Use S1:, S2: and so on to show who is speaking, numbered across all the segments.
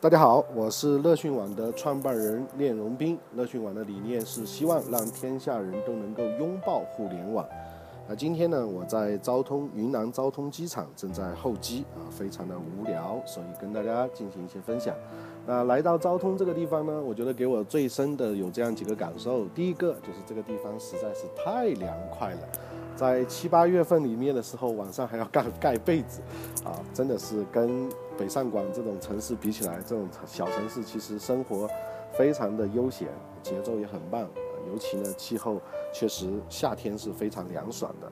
S1: 大家好，我是乐讯网的创办人练荣斌。乐讯网的理念是希望让天下人都能够拥抱互联网。那今天呢，我在昭通云南昭通机场正在候机啊，非常的无聊，所以跟大家进行一些分享。那来到昭通这个地方呢，我觉得给我最深的有这样几个感受。第一个就是这个地方实在是太凉快了。在七八月份里面的时候，晚上还要盖盖被子，啊，真的是跟北上广这种城市比起来，这种小城市其实生活非常的悠闲，节奏也很棒，尤其呢气候确实夏天是非常凉爽的。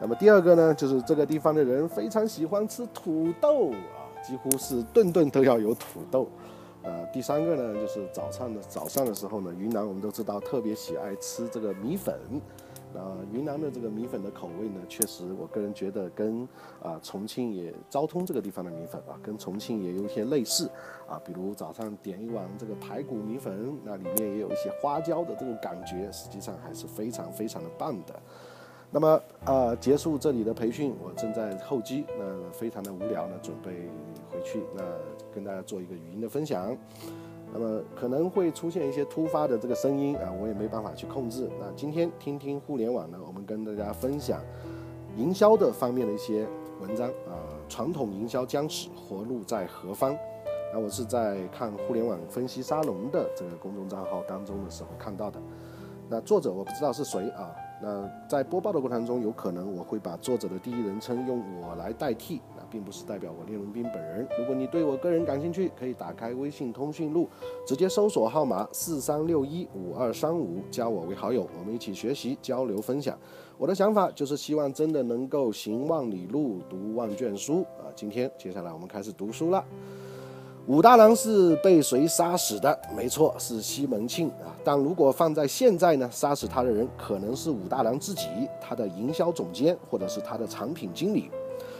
S1: 那么第二个呢，就是这个地方的人非常喜欢吃土豆啊，几乎是顿顿都要有土豆。呃，第三个呢，就是早上的早上的时候呢，云南我们都知道特别喜爱吃这个米粉。那云南的这个米粉的口味呢，确实我个人觉得跟啊重庆也昭通这个地方的米粉啊，跟重庆也有一些类似啊。比如早上点一碗这个排骨米粉，那里面也有一些花椒的这种感觉，实际上还是非常非常的棒的。那么呃，结束这里的培训，我正在候机，那非常的无聊呢，准备回去，那跟大家做一个语音的分享。那么可能会出现一些突发的这个声音啊，我也没办法去控制。那今天听听互联网呢，我们跟大家分享营销的方面的一些文章啊，传统营销僵死，活路在何方？那我是在看互联网分析沙龙的这个公众账号当中的时候看到的。那作者我不知道是谁啊。那在播报的过程中，有可能我会把作者的第一人称用我来代替。那并不是代表我聂荣斌本人。如果你对我个人感兴趣，可以打开微信通讯录，直接搜索号码四三六一五二三五，加我为好友，我们一起学习、交流、分享。我的想法就是希望真的能够行万里路，读万卷书啊！今天接下来我们开始读书了。武大郎是被谁杀死的？没错，是西门庆啊。但如果放在现在呢，杀死他的人可能是武大郎自己，他的营销总监，或者是他的产品经理。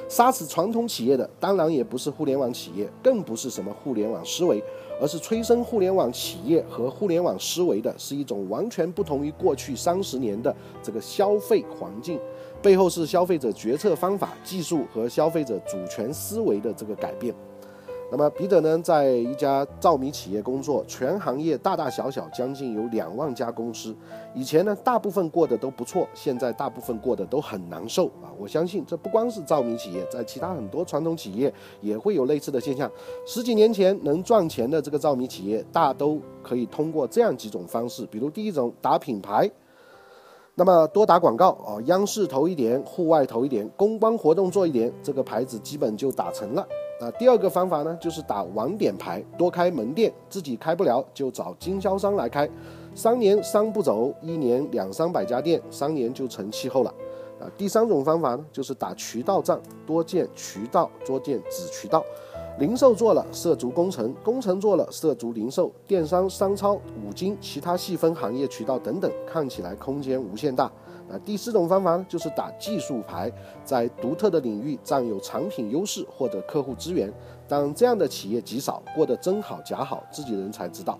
S1: 杀死传统企业的，当然也不是互联网企业，更不是什么互联网思维，而是催生互联网企业和互联网思维的，是一种完全不同于过去三十年的这个消费环境，背后是消费者决策方法、技术和消费者主权思维的这个改变。那么彼得呢，在一家照明企业工作，全行业大大小小将近有两万家公司。以前呢，大部分过得都不错，现在大部分过得都很难受啊！我相信这不光是照明企业，在其他很多传统企业也会有类似的现象。十几年前能赚钱的这个照明企业，大都可以通过这样几种方式，比如第一种打品牌，那么多打广告啊，央视投一点，户外投一点，公关活动做一点，这个牌子基本就打成了。那第二个方法呢，就是打网点牌，多开门店，自己开不了就找经销商来开，三年商不走，一年两三百家店，三年就成气候了。啊，第三种方法呢，就是打渠道战，多建渠道，多建子渠道，零售做了，涉足工程，工程做了，涉足零售、电商、商超、五金、其他细分行业渠道等等，看起来空间无限大。那第四种方法呢，就是打技术牌，在独特的领域占有产品优势或者客户资源，但这样的企业极少，过得真好假好，自己人才知道。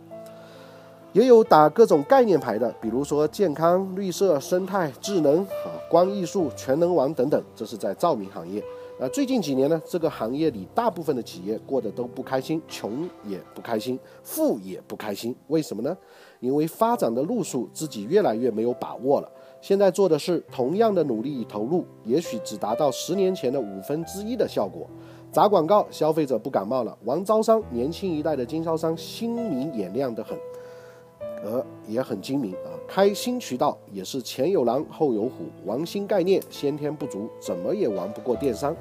S1: 也有打各种概念牌的，比如说健康、绿色、生态、智能、啊光艺术、全能王等等，这是在照明行业。那最近几年呢，这个行业里大部分的企业过得都不开心，穷也不开心，富也不开心。为什么呢？因为发展的路数自己越来越没有把握了。现在做的是同样的努力与投入，也许只达到十年前的五分之一的效果。砸广告，消费者不感冒了；玩招商，年轻一代的经销商心明眼亮得很，呃，也很精明啊。开新渠道也是前有狼后有虎，玩新概念先天不足，怎么也玩不过电商。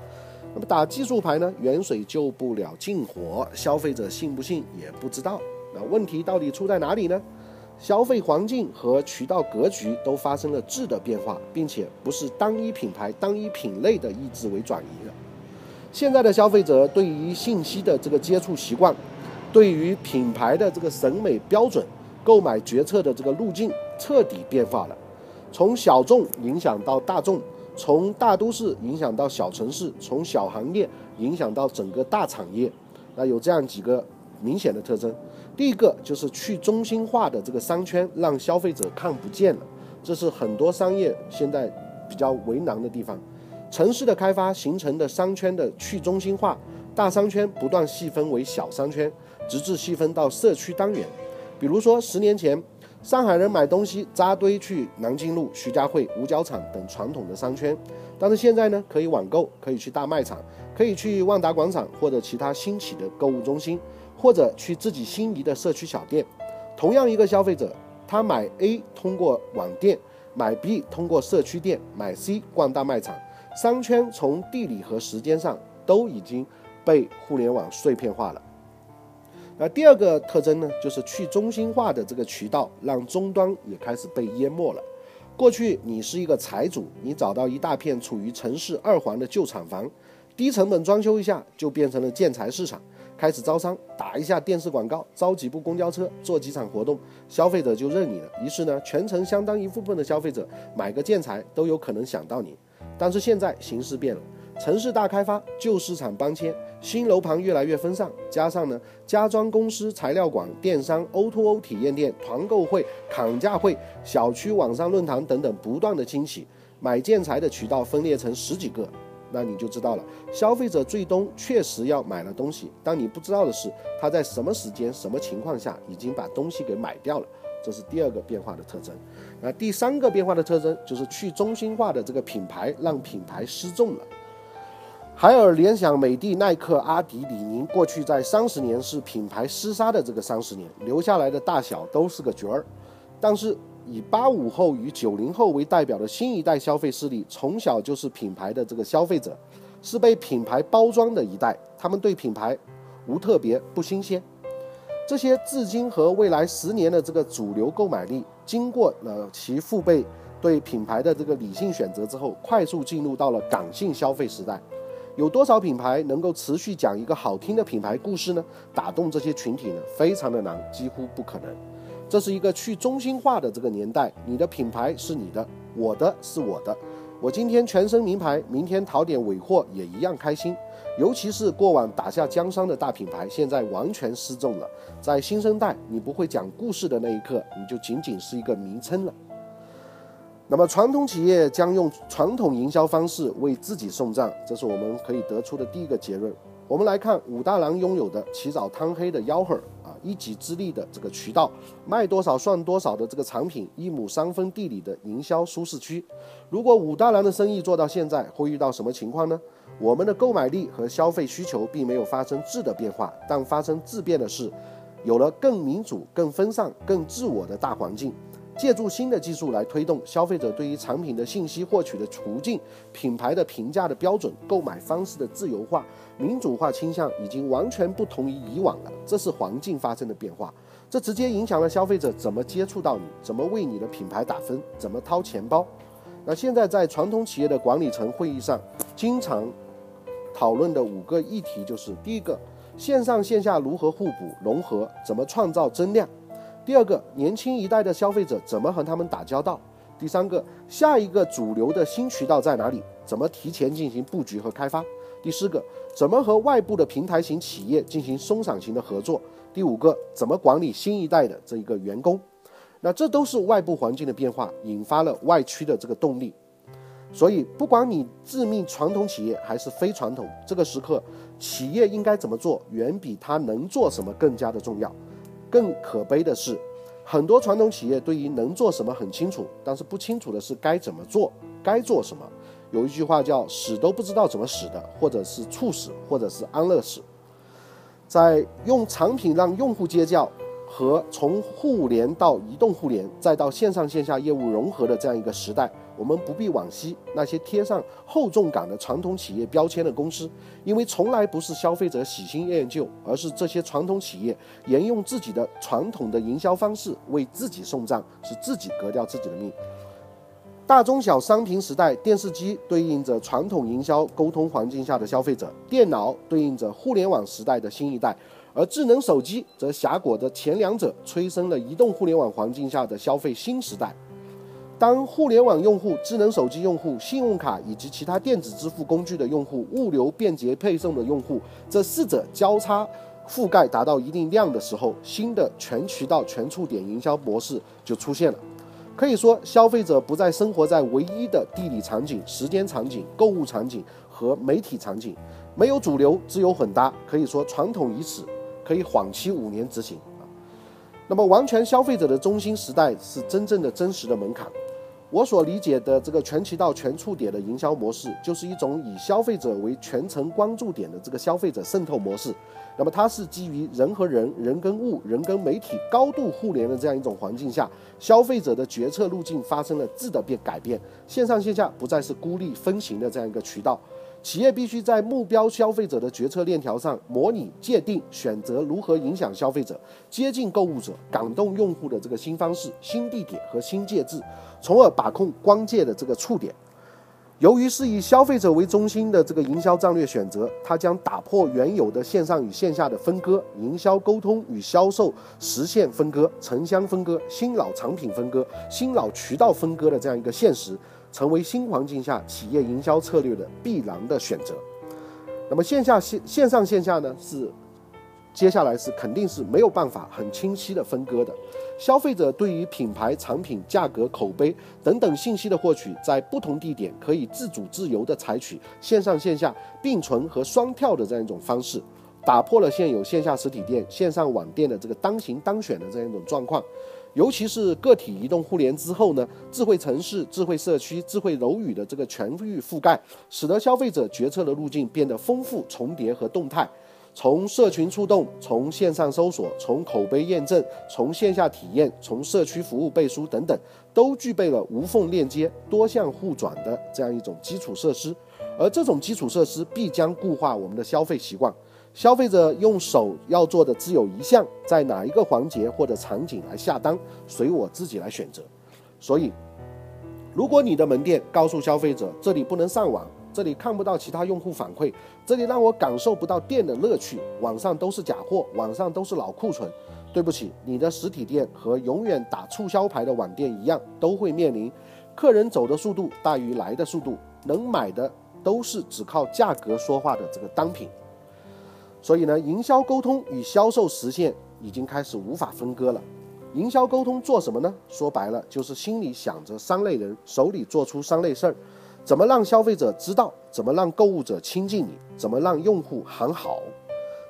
S1: 那么打技术牌呢？远水救不了近火，消费者信不信也不知道。那问题到底出在哪里呢？消费环境和渠道格局都发生了质的变化，并且不是单一品牌、单一品类的意志为转移了。现在的消费者对于信息的这个接触习惯，对于品牌的这个审美标准、购买决策的这个路径彻底变化了，从小众影响到大众，从大都市影响到小城市，从小行业影响到整个大产业。那有这样几个明显的特征。第一个就是去中心化的这个商圈，让消费者看不见了，这是很多商业现在比较为难的地方。城市的开发形成的商圈的去中心化，大商圈不断细分为小商圈，直至细分到社区单元。比如说，十年前，上海人买东西扎堆去南京路、徐家汇、五角场等传统的商圈，但是现在呢，可以网购，可以去大卖场，可以去万达广场或者其他新起的购物中心，或者去自己心仪的社区小店。同样一个消费者，他买 A 通过网店，买 B 通过社区店，买 C 逛大卖场，商圈从地理和时间上都已经被互联网碎片化了。那第二个特征呢，就是去中心化的这个渠道，让终端也开始被淹没了。过去你是一个财主，你找到一大片处于城市二环的旧厂房，低成本装修一下就变成了建材市场，开始招商，打一下电视广告，招几部公交车，做几场活动，消费者就认你了。于是呢，全城相当一部分的消费者买个建材都有可能想到你。但是现在形势变了。城市大开发，旧市场搬迁，新楼盘越来越分散，加上呢，家装公司、材料馆、电商、O2O 体验店、团购会、砍价会、小区网上论坛等等不断的兴起，买建材的渠道分裂成十几个，那你就知道了，消费者最终确实要买了东西，但你不知道的是，他在什么时间、什么情况下已经把东西给买掉了，这是第二个变化的特征。那第三个变化的特征就是去中心化的这个品牌让品牌失重了。海尔、联想、美的、耐克、阿迪、李宁，过去在三十年是品牌厮杀的这个三十年，留下来的大小都是个角儿。但是以八五后与九零后为代表的新一代消费势力，从小就是品牌的这个消费者，是被品牌包装的一代。他们对品牌无特别，不新鲜。这些至今和未来十年的这个主流购买力，经过了其父辈对品牌的这个理性选择之后，快速进入到了感性消费时代。有多少品牌能够持续讲一个好听的品牌故事呢？打动这些群体呢？非常的难，几乎不可能。这是一个去中心化的这个年代，你的品牌是你的，我的是我的。我今天全身名牌，明天淘点尾货也一样开心。尤其是过往打下江山的大品牌，现在完全失重了。在新生代，你不会讲故事的那一刻，你就仅仅是一个名称了。那么，传统企业将用传统营销方式为自己送账，这是我们可以得出的第一个结论。我们来看武大郎拥有的起早贪黑的吆喝，一己之力的这个渠道，卖多少算多少的这个产品，一亩三分地里的营销舒适区。如果武大郎的生意做到现在，会遇到什么情况呢？我们的购买力和消费需求并没有发生质的变化，但发生质变的是，有了更民主、更分散、更自我的大环境。借助新的技术来推动消费者对于产品的信息获取的途径、品牌的评价的标准、购买方式的自由化、民主化倾向已经完全不同于以往了。这是环境发生的变化，这直接影响了消费者怎么接触到你，怎么为你的品牌打分，怎么掏钱包。那现在在传统企业的管理层会议上，经常讨论的五个议题就是：第一个，线上线下如何互补融合，怎么创造增量。第二个，年轻一代的消费者怎么和他们打交道？第三个，下一个主流的新渠道在哪里？怎么提前进行布局和开发？第四个，怎么和外部的平台型企业进行松散型的合作？第五个，怎么管理新一代的这一个员工？那这都是外部环境的变化引发了外驱的这个动力。所以，不管你自命传统企业还是非传统，这个时刻，企业应该怎么做，远比他能做什么更加的重要。更可悲的是，很多传统企业对于能做什么很清楚，但是不清楚的是该怎么做，该做什么。有一句话叫“死都不知道怎么死的”，或者是猝死，或者是安乐死。在用产品让用户接教。和从互联到移动互联，再到线上线下业务融合的这样一个时代，我们不必往昔那些贴上厚重感的传统企业标签的公司，因为从来不是消费者喜新厌旧，而是这些传统企业沿用自己的传统的营销方式为自己送账，是自己革掉自己的命。大中小商品时代，电视机对应着传统营销沟通环境下的消费者，电脑对应着互联网时代的新一代。而智能手机则狭裹着前两者，催生了移动互联网环境下的消费新时代。当互联网用户、智能手机用户、信用卡以及其他电子支付工具的用户、物流便捷配送的用户这四者交叉覆盖达到一定量的时候，新的全渠道、全触点营销模式就出现了。可以说，消费者不再生活在唯一的地理场景、时间场景、购物场景。和媒体场景，没有主流，只有混搭，可以说传统已死，可以缓期五年执行啊。那么，完全消费者的中心时代是真正的真实的门槛。我所理解的这个全渠道、全触点的营销模式，就是一种以消费者为全程关注点的这个消费者渗透模式。那么，它是基于人和人、人跟物、人跟媒体高度互联的这样一种环境下，消费者的决策路径发生了质的变改变，线上线下不再是孤立分行的这样一个渠道。企业必须在目标消费者的决策链条上模拟、界定、选择如何影响消费者、接近购物者、感动用户的这个新方式、新地点和新介质，从而把控关键的这个触点。由于是以消费者为中心的这个营销战略选择，它将打破原有的线上与线下的分割、营销沟通与销售实现分割、城乡分割、新老产品分割、新老渠道分割的这样一个现实。成为新环境下企业营销策略的必然的选择。那么线下线线上线下呢？是接下来是肯定是没有办法很清晰的分割的。消费者对于品牌、产品、价格、口碑等等信息的获取，在不同地点可以自主自由的采取线上线下并存和双跳的这样一种方式，打破了现有线下实体店、线上网店的这个单行单选的这样一种状况。尤其是个体移动互联之后呢，智慧城市、智慧社区、智慧楼宇的这个全域覆盖，使得消费者决策的路径变得丰富、重叠和动态。从社群触动，从线上搜索，从口碑验证，从线下体验，从社区服务背书等等，都具备了无缝链接、多项互转的这样一种基础设施。而这种基础设施必将固化我们的消费习惯。消费者用手要做的只有一项，在哪一个环节或者场景来下单，随我自己来选择。所以，如果你的门店告诉消费者这里不能上网，这里看不到其他用户反馈，这里让我感受不到店的乐趣，网上都是假货，网上都是老库存，对不起，你的实体店和永远打促销牌的网店一样，都会面临客人走的速度大于来的速度，能买的都是只靠价格说话的这个单品。所以呢，营销沟通与销售实现已经开始无法分割了。营销沟通做什么呢？说白了就是心里想着三类人，手里做出三类事儿：怎么让消费者知道，怎么让购物者亲近你，怎么让用户喊好。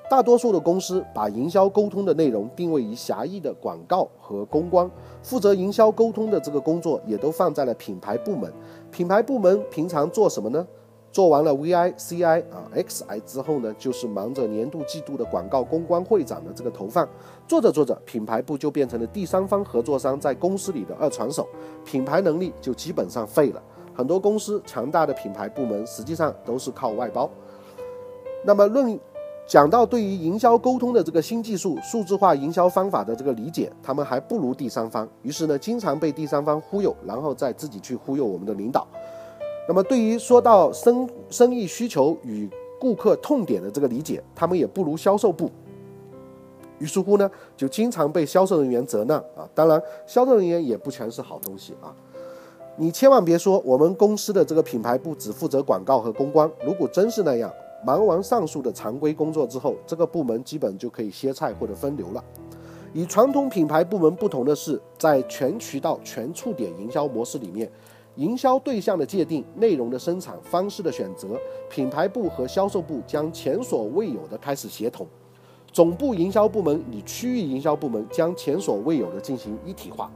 S1: 大多数的公司把营销沟通的内容定位于狭义的广告和公关，负责营销沟通的这个工作也都放在了品牌部门。品牌部门平常做什么呢？做完了 VI、CI 啊、XI 之后呢，就是忙着年度、季度的广告公关会长的这个投放。做着做着，品牌部就变成了第三方合作商在公司里的二传手，品牌能力就基本上废了。很多公司强大的品牌部门实际上都是靠外包。那么论讲到对于营销沟通的这个新技术、数字化营销方法的这个理解，他们还不如第三方。于是呢，经常被第三方忽悠，然后再自己去忽悠我们的领导。那么，对于说到生生意需求与顾客痛点的这个理解，他们也不如销售部。于是乎呢，就经常被销售人员责难啊。当然，销售人员也不全是好东西啊。你千万别说我们公司的这个品牌部只负责广告和公关。如果真是那样，忙完上述的常规工作之后，这个部门基本就可以歇菜或者分流了。与传统品牌部门不同的是，在全渠道、全触点营销模式里面。营销对象的界定、内容的生产方式的选择，品牌部和销售部将前所未有的开始协同，总部营销部门与区域营销部门将前所未有的进行一体化。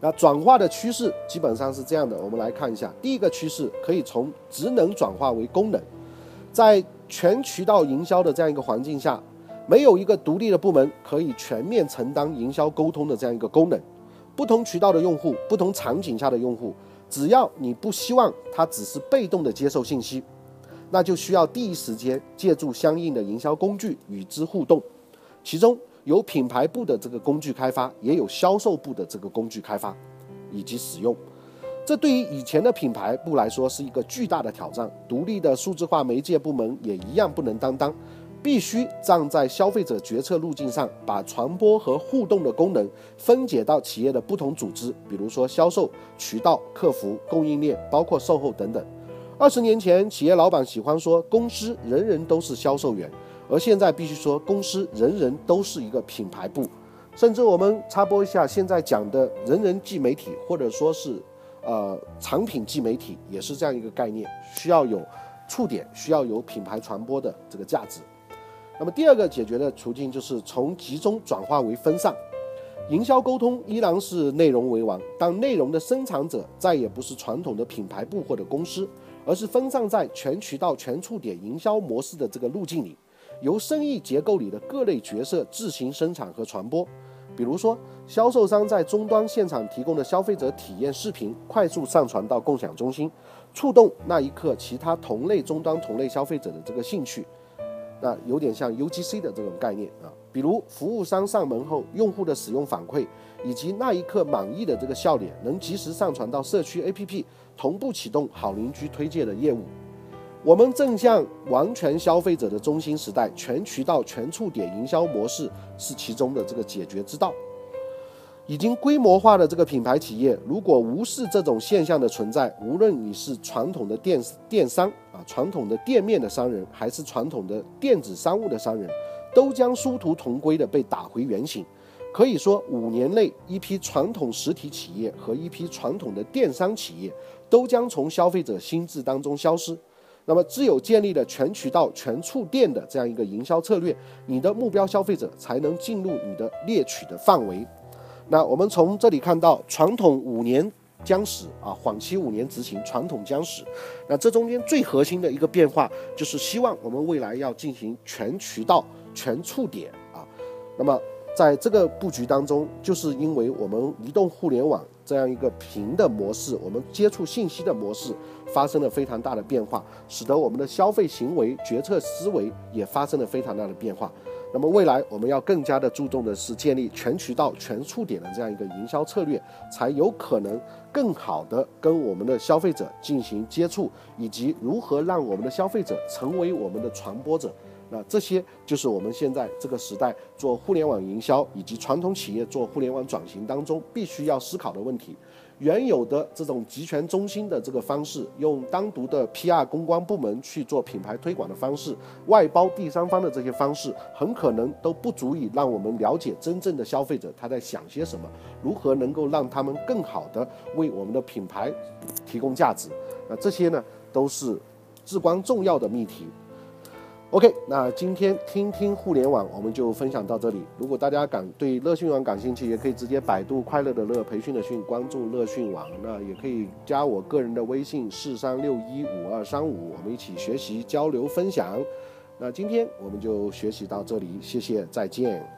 S1: 那转化的趋势基本上是这样的，我们来看一下，第一个趋势可以从职能转化为功能，在全渠道营销的这样一个环境下，没有一个独立的部门可以全面承担营销沟通的这样一个功能。不同渠道的用户，不同场景下的用户，只要你不希望他只是被动的接受信息，那就需要第一时间借助相应的营销工具与之互动。其中有品牌部的这个工具开发，也有销售部的这个工具开发以及使用。这对于以前的品牌部来说是一个巨大的挑战，独立的数字化媒介部门也一样不能担当。必须站在消费者决策路径上，把传播和互动的功能分解到企业的不同组织，比如说销售、渠道、客服、供应链，包括售后等等。二十年前，企业老板喜欢说公司人人都是销售员，而现在必须说公司人人都是一个品牌部。甚至我们插播一下，现在讲的人人即媒体，或者说是呃产品即媒体，也是这样一个概念，需要有。触点需要有品牌传播的这个价值。那么第二个解决的途径就是从集中转化为分散。营销沟通依然是内容为王，但内容的生产者再也不是传统的品牌部或者公司，而是分散在全渠道、全触点营销模式的这个路径里，由生意结构里的各类角色自行生产和传播。比如说，销售商在终端现场提供的消费者体验视频，快速上传到共享中心，触动那一刻其他同类终端同类消费者的这个兴趣。那有点像 UGC 的这种概念啊，比如服务商上门后用户的使用反馈，以及那一刻满意的这个笑脸，能及时上传到社区 APP，同步启动好邻居推荐的业务。我们正向完全消费者的中心时代，全渠道、全触点营销模式是其中的这个解决之道。已经规模化的这个品牌企业，如果无视这种现象的存在，无论你是传统的电电商啊，传统的店面的商人，还是传统的电子商务的商人，都将殊途同归的被打回原形。可以说，五年内，一批传统实体企业和一批传统的电商企业都将从消费者心智当中消失。那么，只有建立了全渠道、全触电的这样一个营销策略，你的目标消费者才能进入你的猎取的范围。那我们从这里看到，传统五年将死啊，缓期五年执行，传统将死。那这中间最核心的一个变化，就是希望我们未来要进行全渠道、全触点啊。那么在这个布局当中，就是因为我们移动互联网这样一个平的模式，我们接触信息的模式发生了非常大的变化，使得我们的消费行为、决策思维也发生了非常大的变化。那么未来我们要更加的注重的是建立全渠道、全触点的这样一个营销策略，才有可能更好的跟我们的消费者进行接触，以及如何让我们的消费者成为我们的传播者。那这些就是我们现在这个时代做互联网营销以及传统企业做互联网转型当中必须要思考的问题。原有的这种集权中心的这个方式，用单独的 PR 公关部门去做品牌推广的方式，外包第三方的这些方式，很可能都不足以让我们了解真正的消费者他在想些什么，如何能够让他们更好的为我们的品牌提供价值。那这些呢，都是至关重要的命题。OK，那今天听听互联网，我们就分享到这里。如果大家感对乐讯网感兴趣，也可以直接百度“快乐的乐培训的训”，关注乐讯网。那也可以加我个人的微信四三六一五二三五，我们一起学习交流分享。那今天我们就学习到这里，谢谢，再见。